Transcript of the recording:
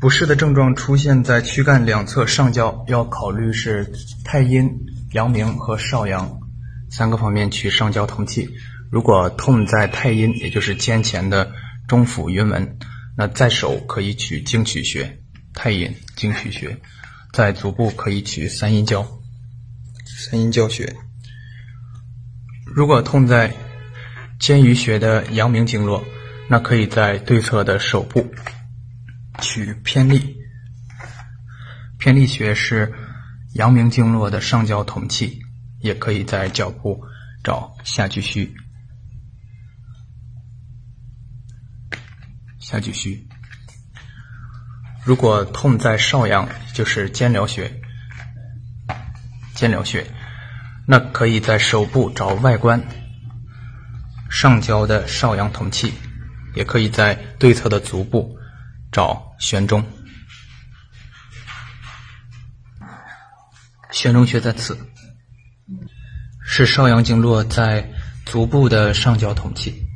不适的症状出现在躯干两侧上焦，要考虑是太阴、阳明和少阳三个方面取上焦通气。如果痛在太阴，也就是肩前的中府云门，那在手可以取经曲穴，太阴经曲穴；在足部可以取三阴交，三阴交穴。如果痛在肩俞穴的阳明经络，那可以在对侧的手部。取偏历，偏历穴是阳明经络的上焦统气，也可以在脚部找下巨虚。下巨虚。如果痛在少阳，就是肩髎穴，肩髎穴，那可以在手部找外关上焦的少阳统气，也可以在对侧的足部。找玄中，玄中穴在此，是少阳经络在足部的上角统气。